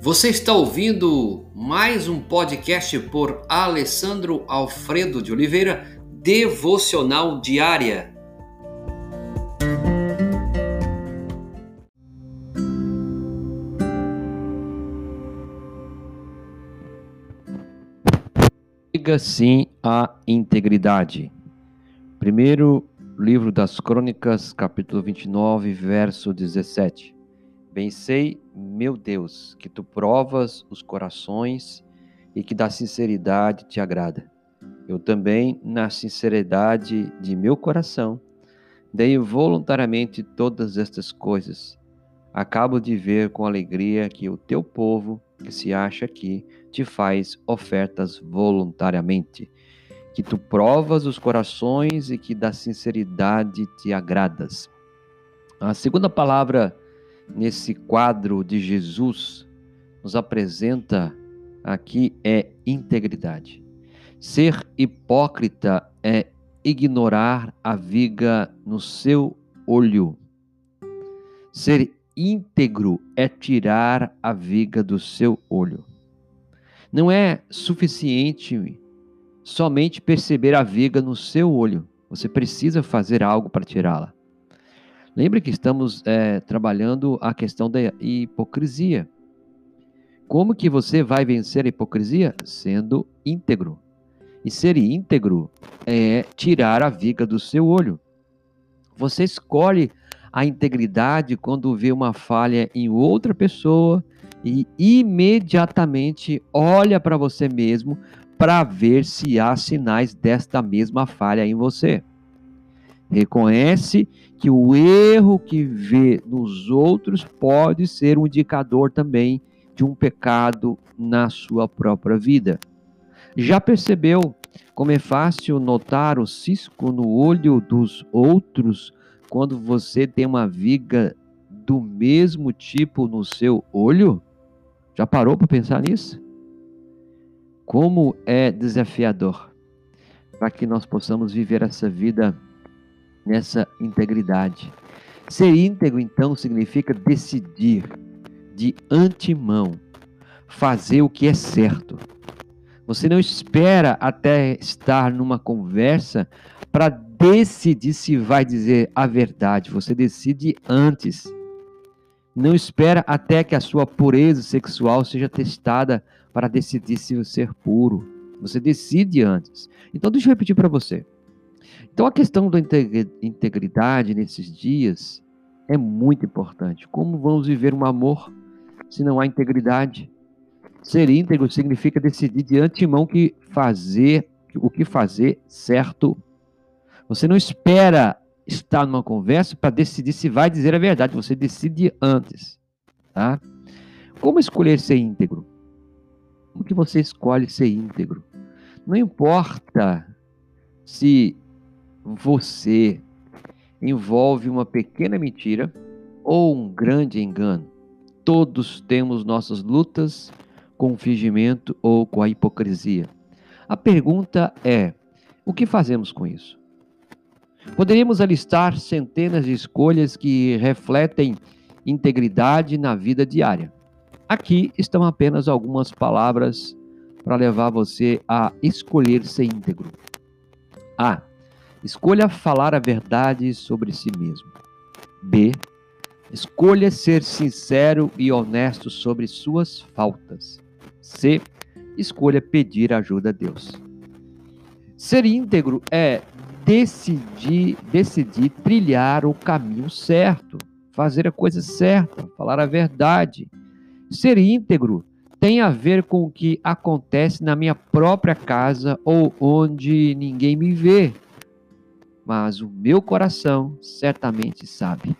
Você está ouvindo mais um podcast por Alessandro Alfredo de Oliveira, Devocional Diária. Diga sim à integridade. Primeiro livro das Crônicas, capítulo 29, verso 17. Bem sei, meu Deus, que tu provas os corações e que da sinceridade te agrada. Eu também, na sinceridade de meu coração, dei voluntariamente todas estas coisas. Acabo de ver com alegria que o teu povo, que se acha aqui, te faz ofertas voluntariamente. Que tu provas os corações e que da sinceridade te agradas. A segunda palavra nesse quadro de Jesus nos apresenta aqui é integridade. Ser hipócrita é ignorar a viga no seu olho. Ser íntegro é tirar a viga do seu olho. Não é suficiente somente perceber a viga no seu olho. Você precisa fazer algo para tirá-la. Lembre que estamos é, trabalhando a questão da hipocrisia. Como que você vai vencer a hipocrisia? Sendo íntegro. E ser íntegro é tirar a viga do seu olho. Você escolhe a integridade quando vê uma falha em outra pessoa e imediatamente olha para você mesmo para ver se há sinais desta mesma falha em você. Reconhece que o erro que vê nos outros pode ser um indicador também de um pecado na sua própria vida. Já percebeu como é fácil notar o cisco no olho dos outros quando você tem uma viga do mesmo tipo no seu olho? Já parou para pensar nisso? Como é desafiador para que nós possamos viver essa vida nessa integridade. Ser íntegro, então, significa decidir de antemão fazer o que é certo. Você não espera até estar numa conversa para decidir se vai dizer a verdade. Você decide antes. Não espera até que a sua pureza sexual seja testada para decidir se ser puro. Você decide antes. Então, deixa eu repetir para você. Então, a questão da integridade nesses dias é muito importante. Como vamos viver um amor se não há integridade? Ser íntegro significa decidir de antemão que fazer o que fazer certo. Você não espera estar numa conversa para decidir se vai dizer a verdade. Você decide antes, tá? Como escolher ser íntegro? Como que você escolhe ser íntegro? Não importa se você envolve uma pequena mentira ou um grande engano. Todos temos nossas lutas com o fingimento ou com a hipocrisia. A pergunta é: o que fazemos com isso? Poderíamos alistar centenas de escolhas que refletem integridade na vida diária. Aqui estão apenas algumas palavras para levar você a escolher ser íntegro. A. Escolha falar a verdade sobre si mesmo. B. Escolha ser sincero e honesto sobre suas faltas. C. Escolha pedir ajuda a Deus. Ser íntegro é decidir, decidir trilhar o caminho certo, fazer a coisa certa, falar a verdade. Ser íntegro tem a ver com o que acontece na minha própria casa ou onde ninguém me vê mas o meu coração certamente sabe.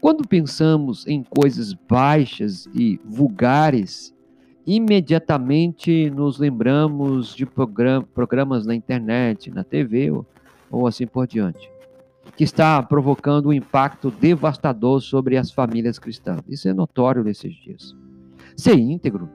Quando pensamos em coisas baixas e vulgares, imediatamente nos lembramos de programas na internet, na TV ou, assim por diante, que está provocando um impacto devastador sobre as famílias cristãs. Isso é notório nesses dias. Ser íntegro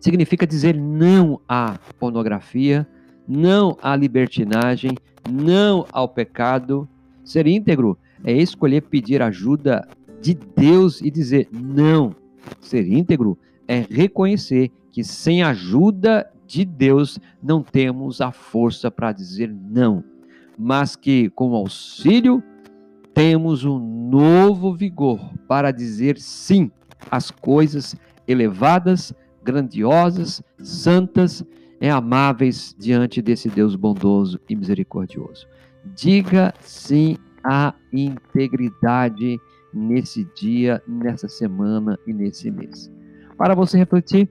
significa dizer não à pornografia, não à libertinagem, não ao pecado. Ser íntegro é escolher pedir ajuda de Deus e dizer não. Ser íntegro é reconhecer que sem ajuda de Deus não temos a força para dizer não, mas que com auxílio temos um novo vigor para dizer sim às coisas elevadas, grandiosas, santas e amáveis diante desse Deus bondoso e misericordioso. Diga sim à integridade nesse dia, nessa semana e nesse mês. Para você refletir,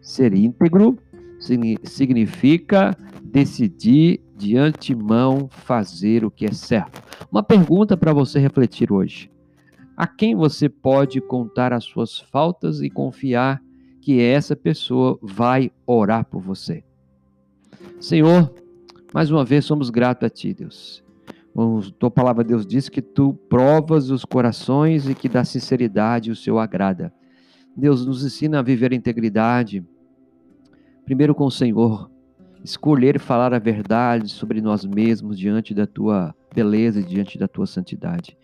ser íntegro significa decidir de antemão fazer o que é certo. Uma pergunta para você refletir hoje: a quem você pode contar as suas faltas e confiar que essa pessoa vai orar por você? Senhor, mais uma vez somos gratos a Ti, Deus. A tua palavra, Deus, diz que tu provas os corações e que da sinceridade o Senhor agrada. Deus nos ensina a viver a integridade, primeiro com o Senhor, escolher falar a verdade sobre nós mesmos diante da tua beleza e diante da tua santidade.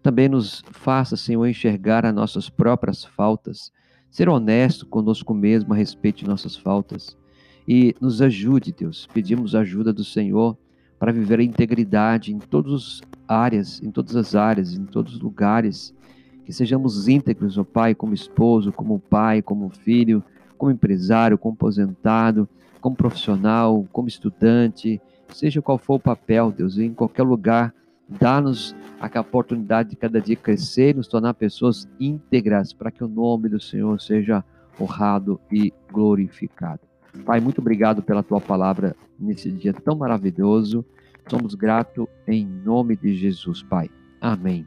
Também nos faça, Senhor, enxergar as nossas próprias faltas, ser honesto conosco mesmo a respeito de nossas faltas. E nos ajude, Deus. Pedimos ajuda do Senhor para viver a integridade em todas as áreas, em todas as áreas, em todos os lugares. Que sejamos íntegros, ó Pai, como esposo, como pai, como filho, como empresário, como aposentado, como profissional, como estudante, seja qual for o papel, Deus, em qualquer lugar, dá-nos a oportunidade de cada dia crescer e nos tornar pessoas íntegras, para que o nome do Senhor seja honrado e glorificado. Pai, muito obrigado pela tua palavra nesse dia tão maravilhoso. Somos gratos em nome de Jesus, Pai. Amém.